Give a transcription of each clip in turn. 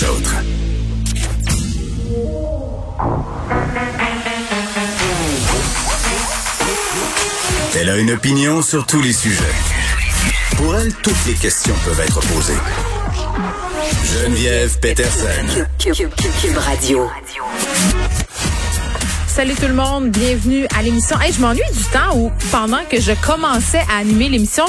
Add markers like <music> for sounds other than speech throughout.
les autres. Elle a une opinion sur tous les sujets. Pour elle, toutes les questions peuvent être posées. Geneviève Peterson. Cube, Radio. Salut tout le monde, bienvenue à l'émission. Hey, je m'ennuie du temps où, pendant que je commençais à animer l'émission,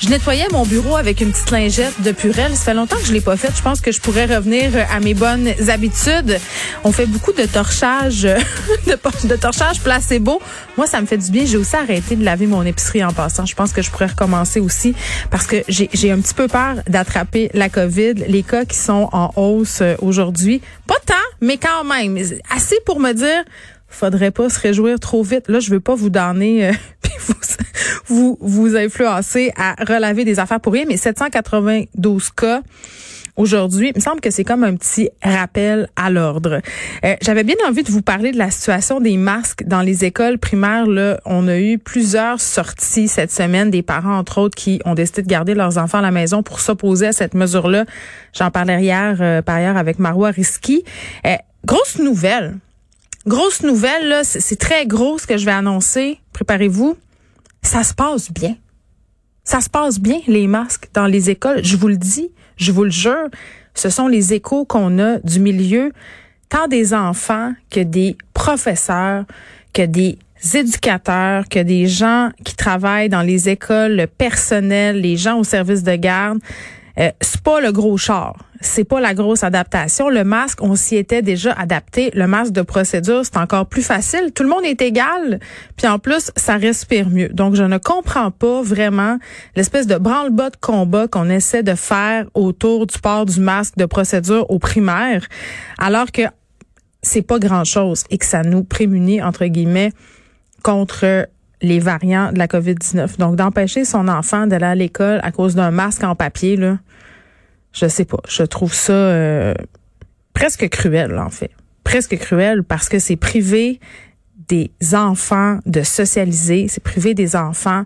je nettoyais mon bureau avec une petite lingette de Purel. Ça fait longtemps que je l'ai pas fait. Je pense que je pourrais revenir à mes bonnes habitudes. On fait beaucoup de torchage, <laughs> de, de torchage placebo. Moi, ça me fait du bien. J'ai aussi arrêté de laver mon épicerie en passant. Je pense que je pourrais recommencer aussi parce que j'ai un petit peu peur d'attraper la COVID. Les cas qui sont en hausse euh, aujourd'hui. Pas tant, mais quand même. Assez pour me dire faudrait pas se réjouir trop vite. Là, je veux pas vous donner euh, <laughs> puis vous, vous vous influencer à relaver des affaires pour rien, mais 792 cas aujourd'hui. Il me semble que c'est comme un petit rappel à l'ordre. Euh, J'avais bien envie de vous parler de la situation des masques dans les écoles primaires. Là, on a eu plusieurs sorties cette semaine, des parents entre autres qui ont décidé de garder leurs enfants à la maison pour s'opposer à cette mesure-là. J'en parlais hier euh, par ailleurs avec Marois Risky. Euh, grosse nouvelle Grosse nouvelle, c'est très gros ce que je vais annoncer. Préparez-vous. Ça se passe bien. Ça se passe bien, les masques dans les écoles. Je vous le dis, je vous le jure. Ce sont les échos qu'on a du milieu, tant des enfants que des professeurs, que des éducateurs, que des gens qui travaillent dans les écoles, le personnel, les gens au service de garde. Euh, c'est pas le gros char c'est pas la grosse adaptation. Le masque, on s'y était déjà adapté. Le masque de procédure, c'est encore plus facile. Tout le monde est égal. Puis en plus, ça respire mieux. Donc, je ne comprends pas vraiment l'espèce de branle-bas de combat qu'on essaie de faire autour du port du masque de procédure au primaire, alors que c'est pas grand-chose et que ça nous prémunit, entre guillemets, contre les variants de la COVID-19. Donc, d'empêcher son enfant d'aller à l'école à cause d'un masque en papier, là, je sais pas. Je trouve ça euh, presque cruel, en fait. Presque cruel parce que c'est privé des enfants de socialiser, c'est privé des enfants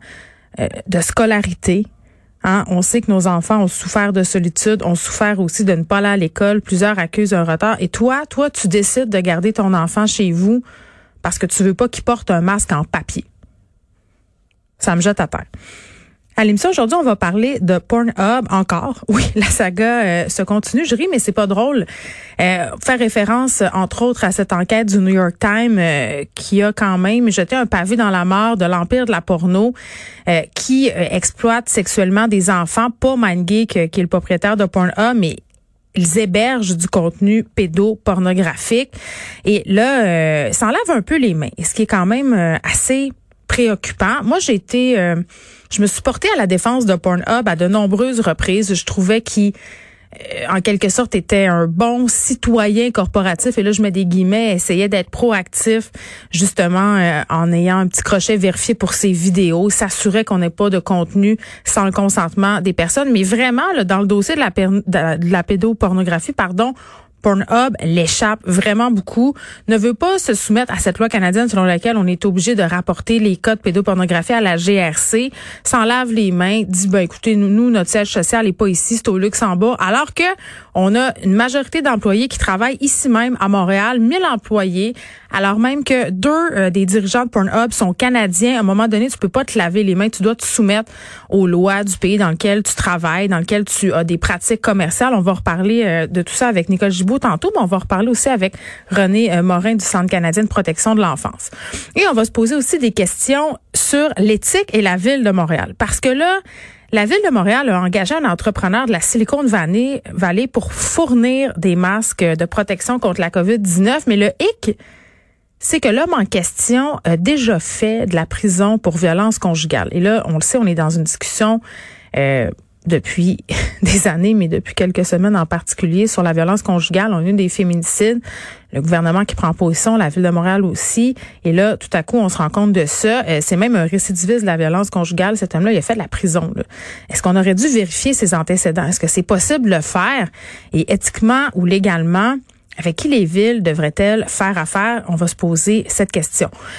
euh, de scolarité. Hein? On sait que nos enfants ont souffert de solitude, ont souffert aussi de ne pas aller à l'école. Plusieurs accusent un retard. Et toi, toi, tu décides de garder ton enfant chez vous parce que tu veux pas qu'il porte un masque en papier. Ça me jette à terre. À aujourd'hui, on va parler de Pornhub encore. <laughs> Oui, la saga euh, se continue. Je ris, mais c'est pas drôle. Euh, faire référence, entre autres, à cette enquête du New York Times euh, qui a quand même jeté un pavé dans la mort de l'empire de la porno euh, qui exploite sexuellement des enfants, pas MindGeek qui est le propriétaire de Pornhub, mais ils hébergent du contenu pédopornographique. Et là, ça enlève un peu les mains, ce qui est quand même assez préoccupant. Moi, j'ai été, euh, je me suis portée à la défense de Pornhub à de nombreuses reprises. Je trouvais qu'il euh, en quelque sorte était un bon citoyen corporatif et là je mets des guillemets essayait d'être proactif justement euh, en ayant un petit crochet vérifié pour ses vidéos s'assurait qu'on n'ait pas de contenu sans le consentement des personnes mais vraiment là, dans le dossier de la, de la pédopornographie pardon Pornhub l'échappe vraiment beaucoup, ne veut pas se soumettre à cette loi canadienne selon laquelle on est obligé de rapporter les de pédopornographie à la GRC, s'en lave les mains, dit ben écoutez nous notre siège social est pas ici, c'est au Luxembourg, alors que on a une majorité d'employés qui travaillent ici même à Montréal, 1000 employés, alors même que deux euh, des dirigeants de Pornhub sont canadiens. À un moment donné, tu peux pas te laver les mains, tu dois te soumettre aux lois du pays dans lequel tu travailles, dans lequel tu as des pratiques commerciales. On va reparler euh, de tout ça avec Nicole Gibault tantôt, mais on va reparler aussi avec René euh, Morin du Centre canadien de protection de l'enfance. Et on va se poser aussi des questions sur l'éthique et la ville de Montréal. Parce que là, la ville de Montréal a engagé un entrepreneur de la Silicon Valley, pour fournir des masques de protection contre la COVID-19, mais le hic, c'est que l'homme en question a déjà fait de la prison pour violence conjugale. Et là, on le sait, on est dans une discussion euh, depuis <laughs> des années, mais depuis quelques semaines en particulier, sur la violence conjugale. On a eu des féminicides. Le gouvernement qui prend position, la ville de Montréal aussi. Et là, tout à coup, on se rend compte de ça. Euh, c'est même un récidiviste de la violence conjugale. Cet homme-là, il a fait de la prison. Est-ce qu'on aurait dû vérifier ses antécédents? Est-ce que c'est possible de le faire? Et éthiquement ou légalement, avec qui les villes devraient-elles faire affaire? On va se poser cette question.